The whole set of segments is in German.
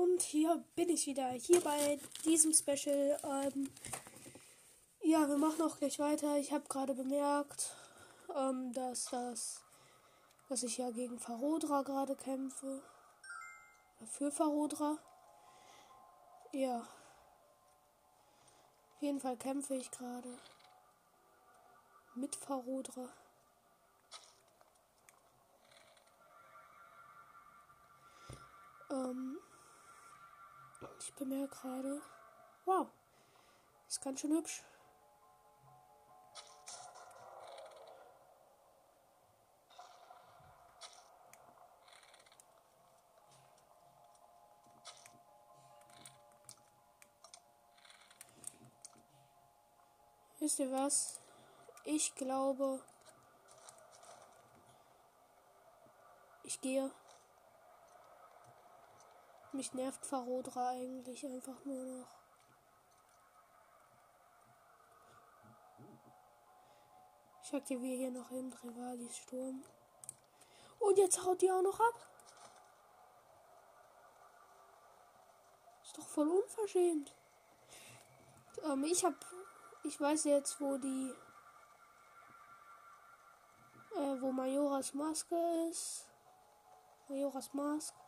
und hier bin ich wieder. Hier bei diesem Special. Ähm, ja, wir machen auch gleich weiter. Ich habe gerade bemerkt, ähm, dass das, dass ich ja gegen Farodra gerade kämpfe. Für Farodra. Ja. Auf jeden Fall kämpfe ich gerade mit Farodra. Ähm, ich bemerke gerade, wow, ist ganz schön hübsch. Wisst ihr was? Ich glaube, ich gehe mich nervt Farodra eigentlich einfach nur noch. Ich aktiviere hier noch eben Rivalis Sturm. Und jetzt haut die auch noch ab. Ist doch voll unverschämt. Ähm, ich hab. Ich weiß jetzt, wo die. Äh, wo Majoras Maske ist. Majoras Maske.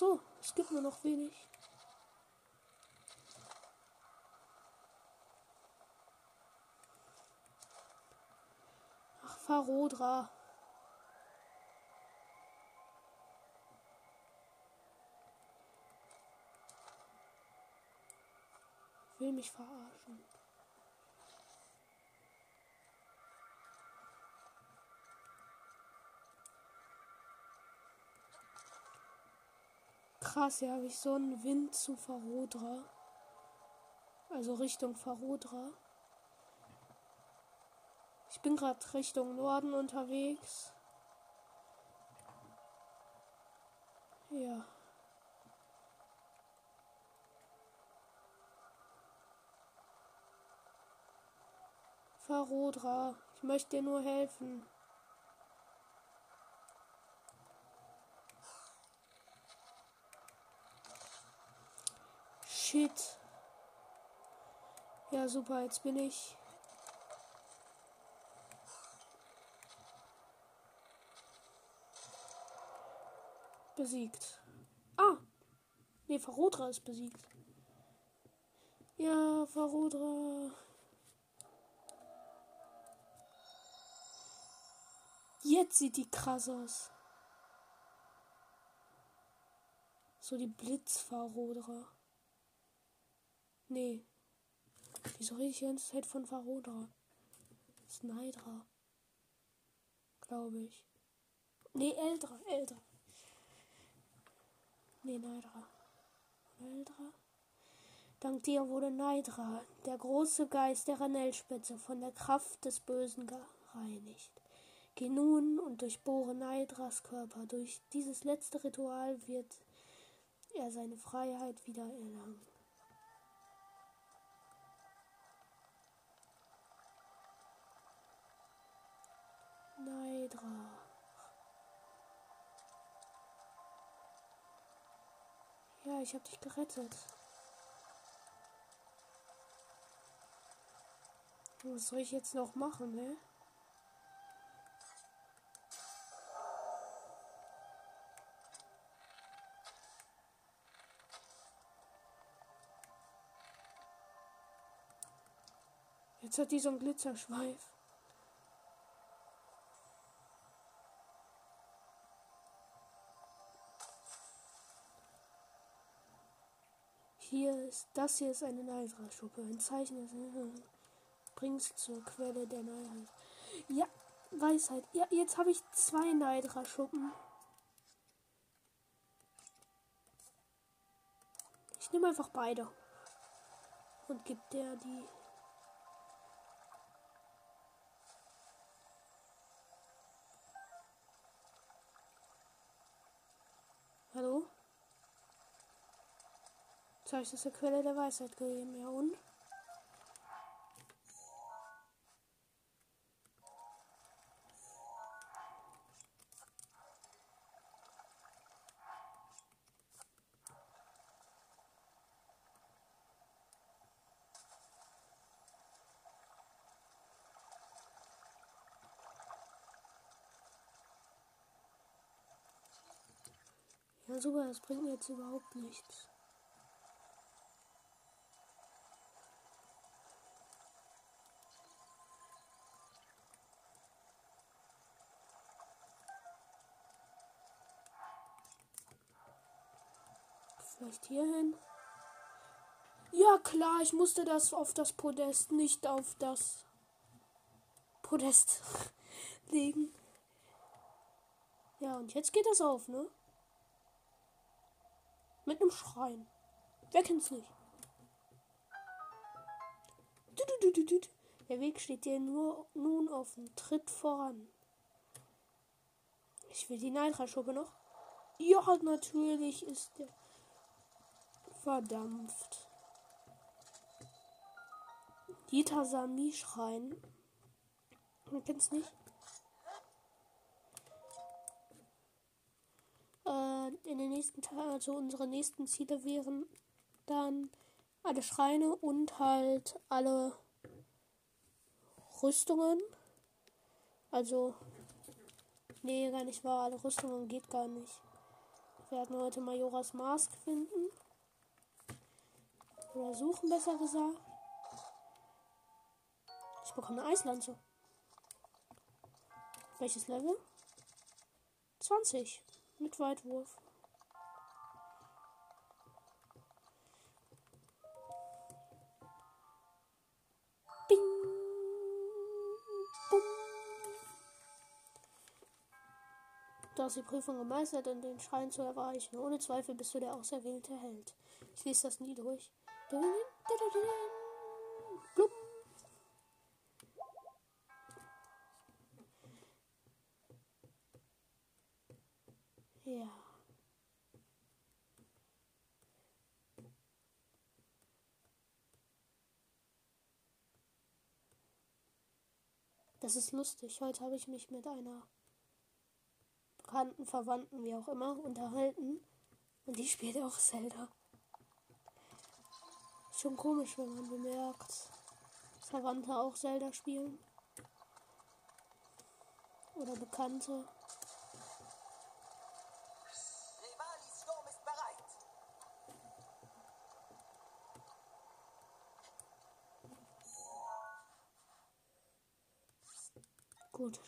So, es gibt nur noch wenig. Ach, Farodra. Will mich verarschen. Krass, hier habe ich so einen Wind zu Farodra. Also Richtung Farodra. Ich bin gerade Richtung Norden unterwegs. Ja. Farodra, ich möchte dir nur helfen. Shit. Ja, super, jetzt bin ich. Besiegt. Ah! Ne, Farodra ist besiegt. Ja, Farodra. Jetzt sieht die krass aus. So die Blitzfarodra. Nee. Wieso rede ich die ganze Zeit von Farodra? Snydra. Glaube ich. Nee, Eldra, Eldra. Nee, Neidra. Eldra? Dank dir wurde Neidra, der große Geist der Ranellspitze, von der Kraft des Bösen gereinigt. Geh nun und durchbohre Neidras Körper. Durch dieses letzte Ritual wird er seine Freiheit wieder erlangen. Neidra. Ja, ich hab dich gerettet. Was soll ich jetzt noch machen, ne? Jetzt hat die so einen Glitzerschweif. Ist, das hier ist eine Neidra-Schuppe. Ein Zeichen des bringst zur Quelle der Neidra. Ja, Weisheit. Ja, jetzt habe ich zwei Neidra-Schuppen. Ich nehme einfach beide. Und gib der die. Zeichen ist der Quelle der Weisheit gegeben, ja und? Ja, super, das bringt jetzt überhaupt nichts. Vielleicht hier hin. Ja, klar, ich musste das auf das Podest, nicht auf das Podest legen. Ja, und jetzt geht das auf, ne? Mit einem Schrein. Wer kennt's nicht? Der Weg steht dir nur nun auf dem Tritt voran. Ich will die Neidra-Schuppe noch. Ja, natürlich ist der verdampft. Dieter Sami-Schrein. Man kennt's nicht. Äh, in den nächsten Tagen, also unsere nächsten Ziele wären dann alle Schreine und halt alle Rüstungen. Also, nee, gar nicht wahr. Alle Rüstungen geht gar nicht. Wir werden heute Majoras Mask finden. Oder suchen, besser gesagt. Ich bekomme eine Eislanze. Welches Level? 20. Mit Weitwurf. Bing. Du hast die Prüfung gemeistert und den Schrein zu erreichen. Ohne Zweifel bist du der auserwählte Held. Ich lese das nie durch. Ja. Das ist lustig. Heute habe ich mich mit einer bekannten Verwandten, wie auch immer, unterhalten. Und die spielt auch Zelda. Schon komisch, wenn man bemerkt, dass Verwandte auch Zelda spielen. Oder Bekannte. Gut.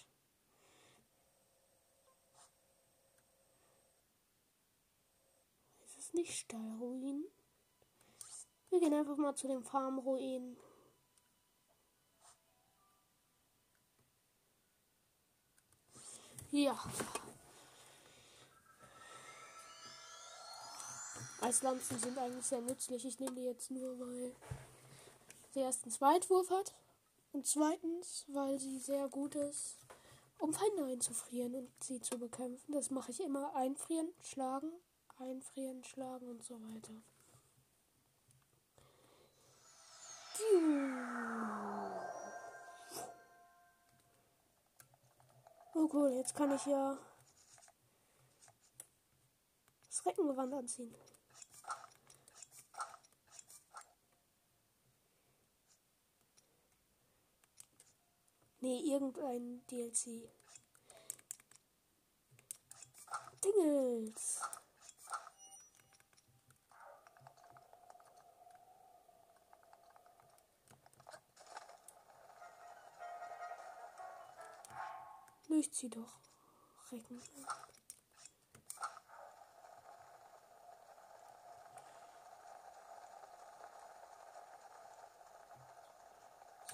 Ist es nicht Stallruin? Wir gehen einfach mal zu den Farmruinen. Ja. Eislanzen sind eigentlich sehr nützlich. Ich nehme die jetzt nur, weil sie erstens Weitwurf hat und zweitens, weil sie sehr gut ist, um Feinde einzufrieren und sie zu bekämpfen. Das mache ich immer. Einfrieren, schlagen, einfrieren, schlagen und so weiter. Oh cool, jetzt kann ich ja das Reckengewand anziehen. Nee, irgendein DLC. Dingels. Durchzieh doch. Recken.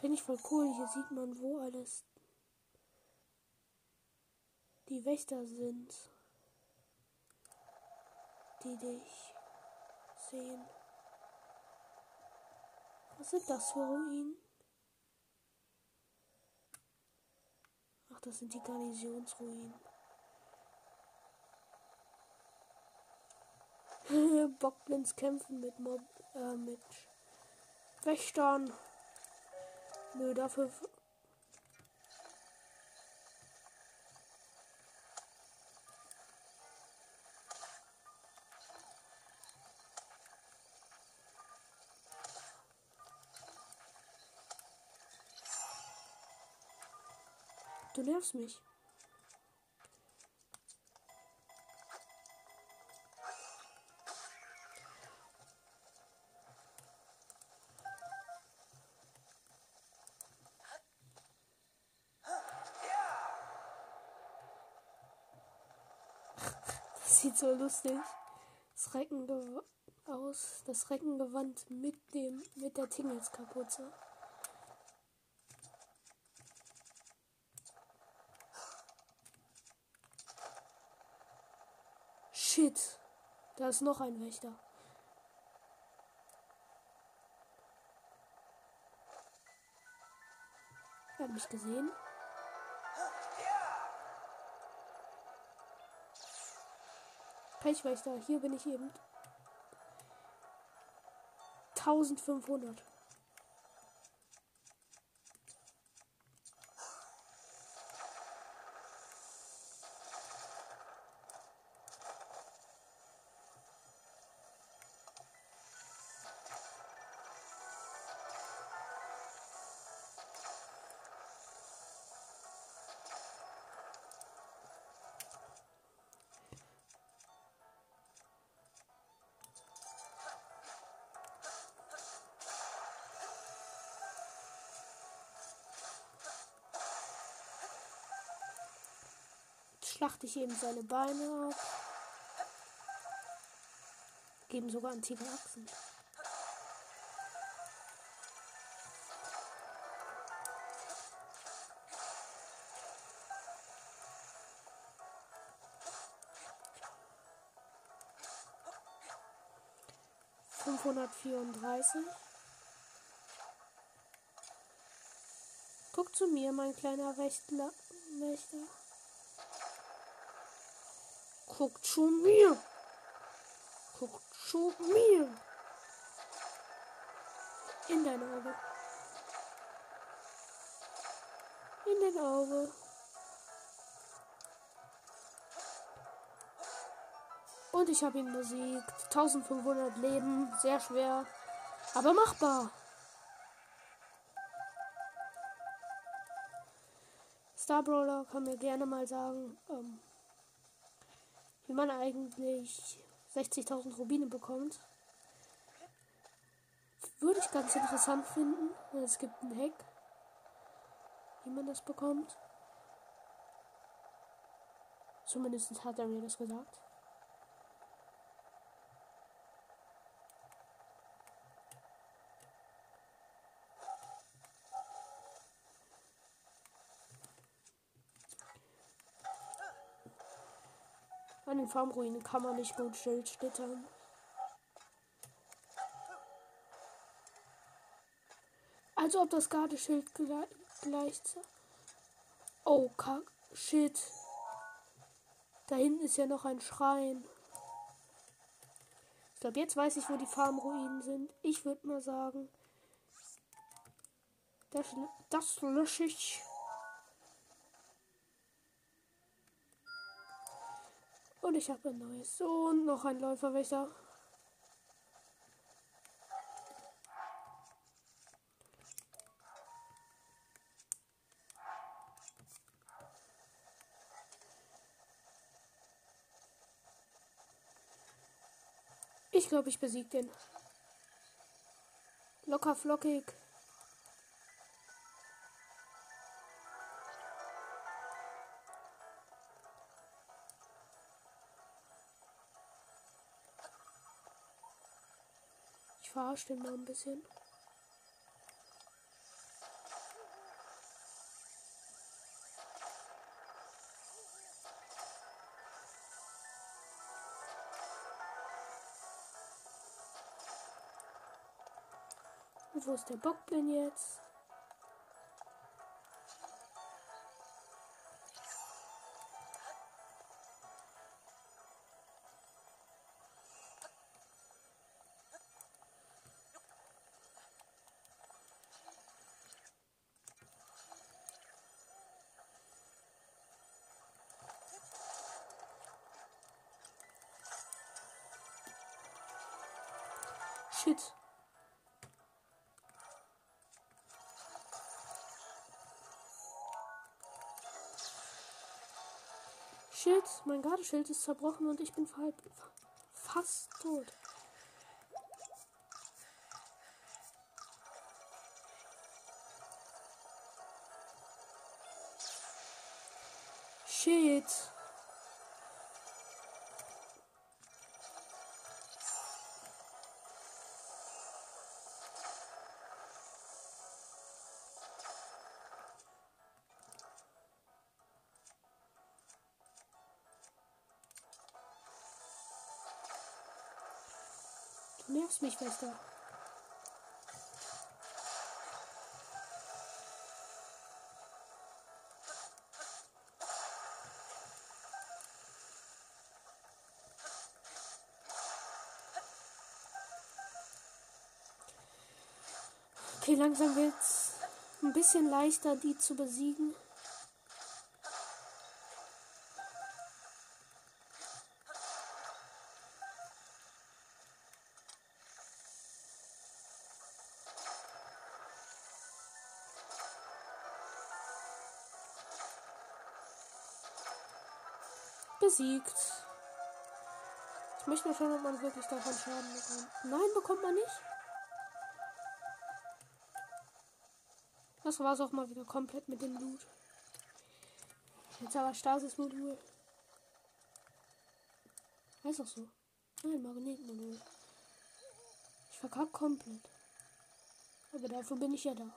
Finde ich voll cool. Hier sieht man, wo alles die Wächter sind, die dich sehen. Was sind das für Ruinen? Ach, das sind die Garnisonsruinen. Bockblins kämpfen mit Mob, äh, mit Wächtern. Nö, dafür. Nervst mich. Das sieht so lustig. Das Reckengewand aus, das Reckengewand mit dem mit der Tingelskapuze. Shit. Da ist noch ein Wächter. Er hat mich gesehen. Pechwächter, hier bin ich eben. 1500. schlachte ich eben seine Beine ab. Geben sogar antike Achsen. Fünfhundertvierunddreißig. Guck zu mir, mein kleiner Wächter. Guckt zu mir. Guckt zu mir. In dein Auge. In dein Auge. Und ich habe ihn besiegt. 1500 Leben. Sehr schwer. Aber machbar. Starbrawler kann mir gerne mal sagen, ähm, wie man eigentlich 60.000 Rubine bekommt. Würde ich ganz interessant finden. Es gibt einen Hack, wie man das bekommt. Zumindest hat er mir das gesagt. An den Farmruinen kann man nicht gut Schild schlittern. Also ob das Gardeschild gleich, gleich Oh, kack. Shit. Da hinten ist ja noch ein Schrein. Ich glaube, jetzt weiß ich, wo die Farmruinen sind. Ich würde mal sagen, das, das lösche ich. Und ich habe ein neues. Und noch ein Läuferwächter. Ich glaube, ich besiege den. Locker flockig. Ich verarsche den mal ein bisschen. Und wo ist der Bockblin jetzt? Shit. Shit, mein Gardeschild ist zerbrochen und ich bin fast tot. Shit. Nervst mich, Schwester. Okay, langsam wird's ein bisschen leichter, die zu besiegen. Besiegt. Ich möchte mal schauen, ob man wirklich davon Schaden bekommt. Nein, bekommt man nicht. Das war's auch mal wieder komplett mit dem Loot. Jetzt aber Stasis-Modul. Heißt auch so. Nein, Magnetmodul. Ich verkack komplett. Aber dafür bin ich ja da.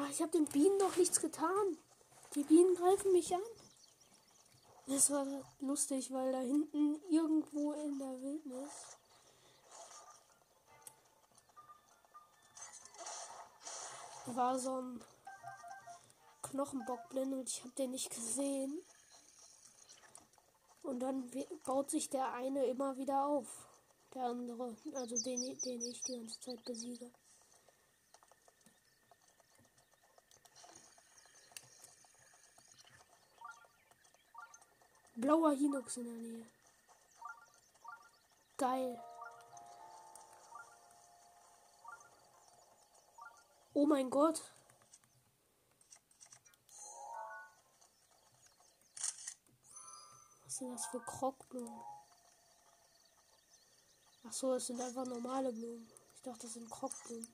Ah, ich habe den Bienen noch nichts getan. Die Bienen greifen mich an. Das war lustig, weil da hinten irgendwo in der Wildnis war so ein Knochenbockblind und ich habe den nicht gesehen. Und dann baut sich der eine immer wieder auf. Der andere, also den, den ich die ganze Zeit besiege. Blauer Hinox in der Nähe. Geil. Oh mein Gott. Was sind das für Krockblumen? Ach so, es sind einfach normale Blumen. Ich dachte, das sind Krockblumen.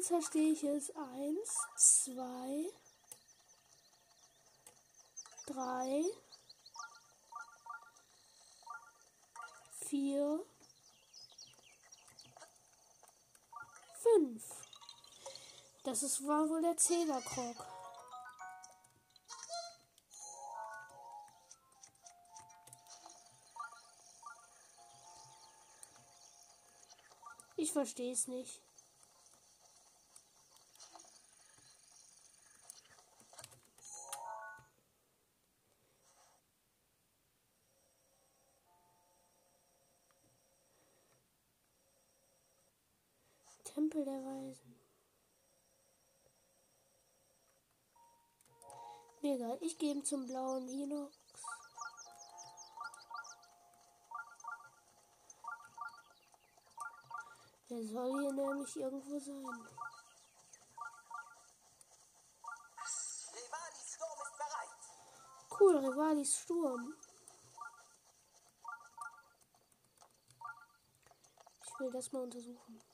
jetzt verstehe ich es. Eins, zwei, drei, vier, fünf. Das ist, war wohl der Zählerkrog. Ich verstehe es nicht. Tempel der Weisen. Mir egal, ich gehe ihm zum blauen Inox. Der soll hier nämlich irgendwo sein. Rivalis Sturm ist bereit. Cool, Rivalis Sturm. Ich will das mal untersuchen.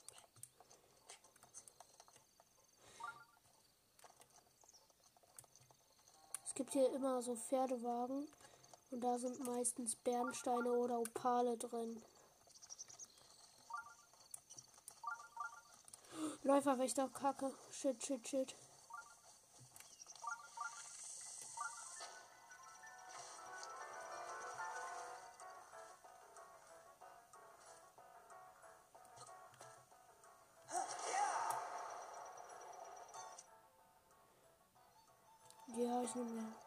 Gibt hier immer so Pferdewagen. Und da sind meistens Bernsteine oder Opale drin. Läuferwächter, Kacke. Shit, shit, shit. Ja, ich nehme ja.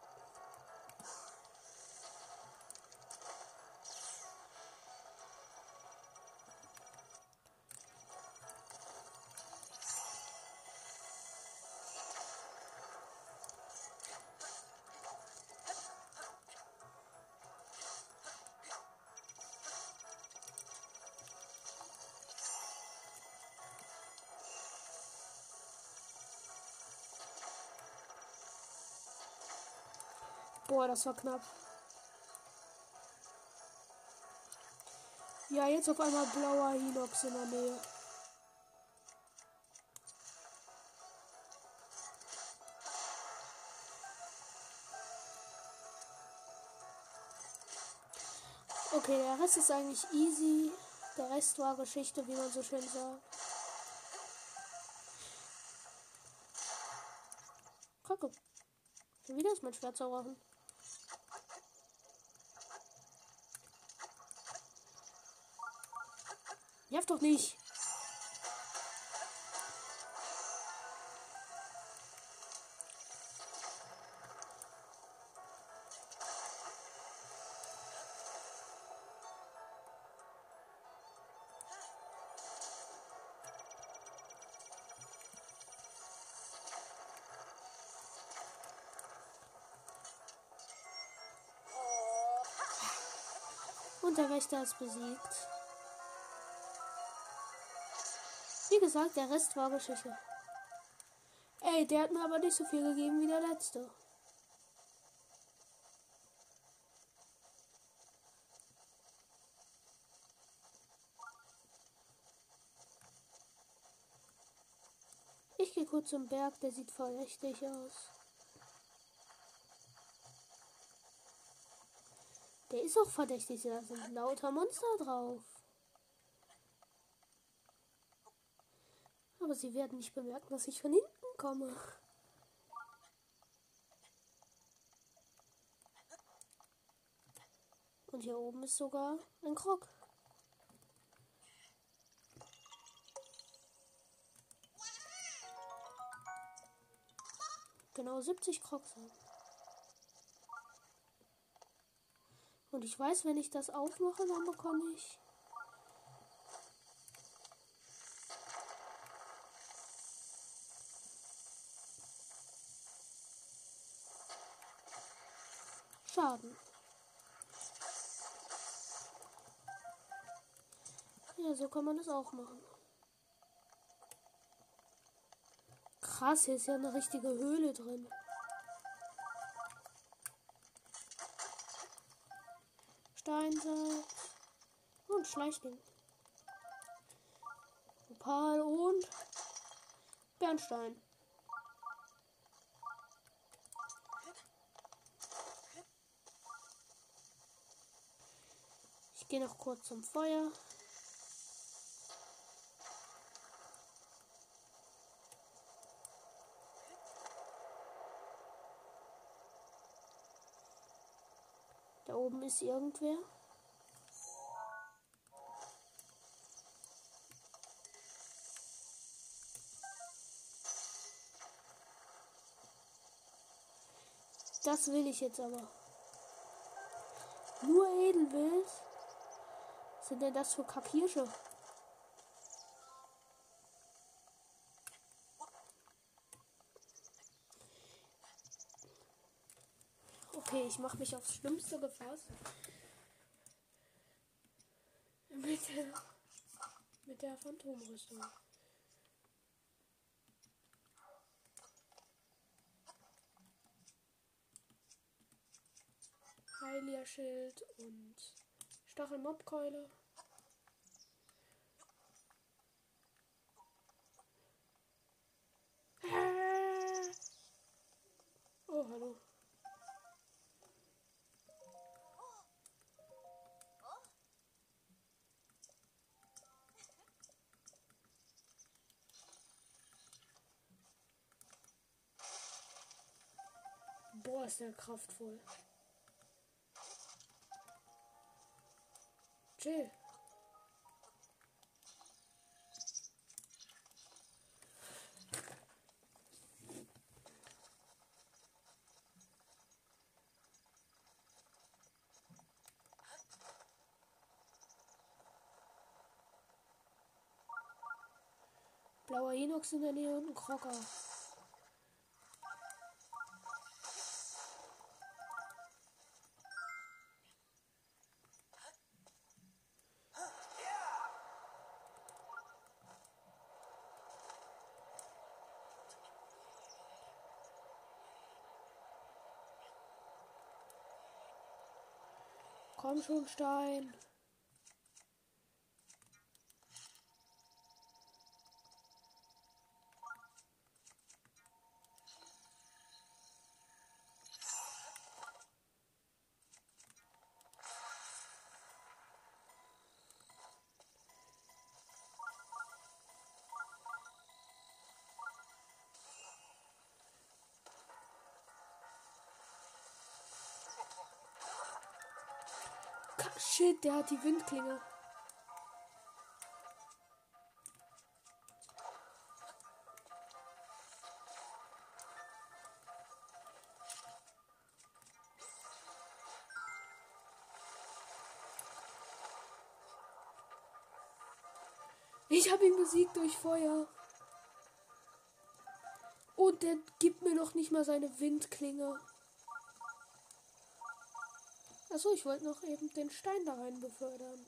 Boah, das war knapp. Ja, jetzt auf einmal blauer Hinox in der Nähe. Okay, der Rest ist eigentlich easy. Der Rest war Geschichte, wie man so schön sagt. Kacke. Schon wieder ist mein Schwert zerbrochen. Nerv doch nicht. Und der Wächter ist besiegt. Gesagt, der Rest war Geschichte. Ey, der hat mir aber nicht so viel gegeben wie der letzte. Ich gehe kurz zum Berg, der sieht verdächtig aus. Der ist auch verdächtig, da sind lauter Monster drauf. Aber sie werden nicht bemerken, dass ich von hinten komme. Und hier oben ist sogar ein Krog. Genau 70 Crocs haben. Und ich weiß, wenn ich das aufmache, dann bekomme ich Schaden. Ja, so kann man das auch machen. Krass, hier ist ja eine richtige Höhle drin. Steinsalz und Schleichling. Opal und Bernstein. Gehe noch kurz zum Feuer. Da oben ist irgendwer. Das will ich jetzt aber. Nur Edelwild? Sind denn das für Kackhirsche? Okay, ich mache mich aufs Schlimmste gefasst. Mit der, mit der Phantomrüstung. Heilia-Schild und Stachelmobkeule. Ist der kraftvoll. Chill. Blauer Inox in der Nähe und ein Krocker. Komm schon, Stein. Shit, der hat die Windklinge. Ich habe ihn besiegt durch Feuer. Und der gibt mir noch nicht mal seine Windklinge. Achso, ich wollte noch eben den Stein da rein befördern.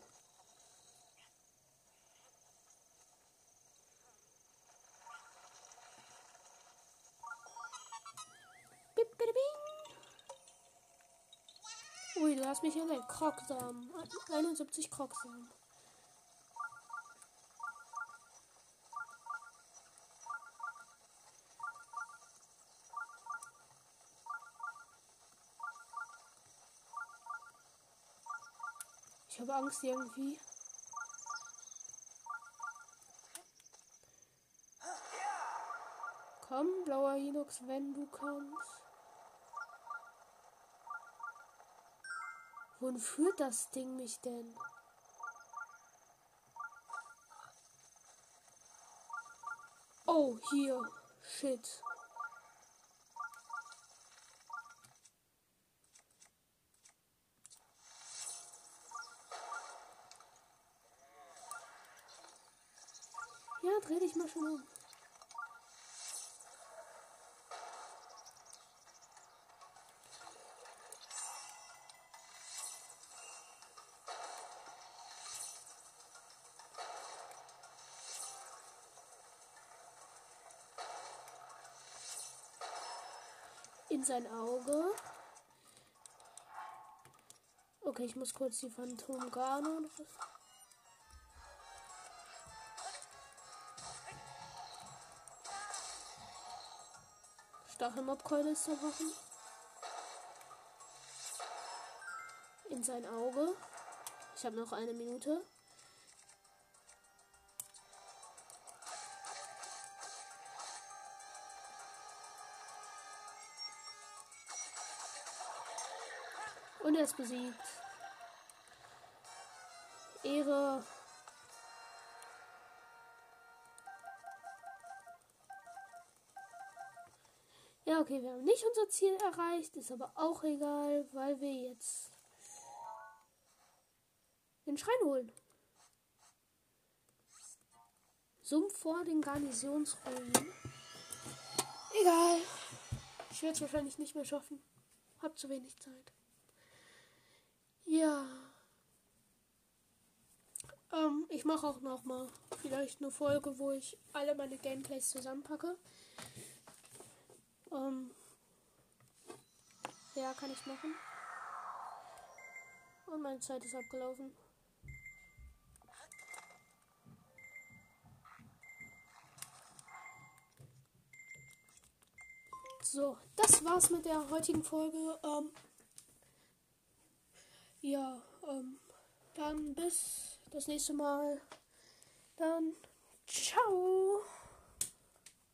Ui, du hast mich erwähnt. Krogsamen. 71 Krogsamen. Habe Angst irgendwie. Komm, blauer Hinox, wenn du kannst. Wohin führt das Ding mich denn? Oh, hier. Shit. Dreh dich mal schon um. In sein Auge. Okay, ich muss kurz die Phantom Stachelmobkeule ist zerbrochen. In sein Auge. Ich habe noch eine Minute. Und er ist besiegt. Ehre. Okay, wir haben nicht unser Ziel erreicht, ist aber auch egal, weil wir jetzt den Schrein holen. Sumpf vor den Garnisonsruinen. Egal. Ich werde es wahrscheinlich nicht mehr schaffen. Hab zu wenig Zeit. Ja. Ähm, ich mache auch noch mal vielleicht eine Folge, wo ich alle meine Gameplays zusammenpacke. Ähm, ja, kann ich machen. Und meine Zeit ist abgelaufen. So, das war's mit der heutigen Folge. Ähm, ja, ähm, dann bis das nächste Mal. Dann ciao.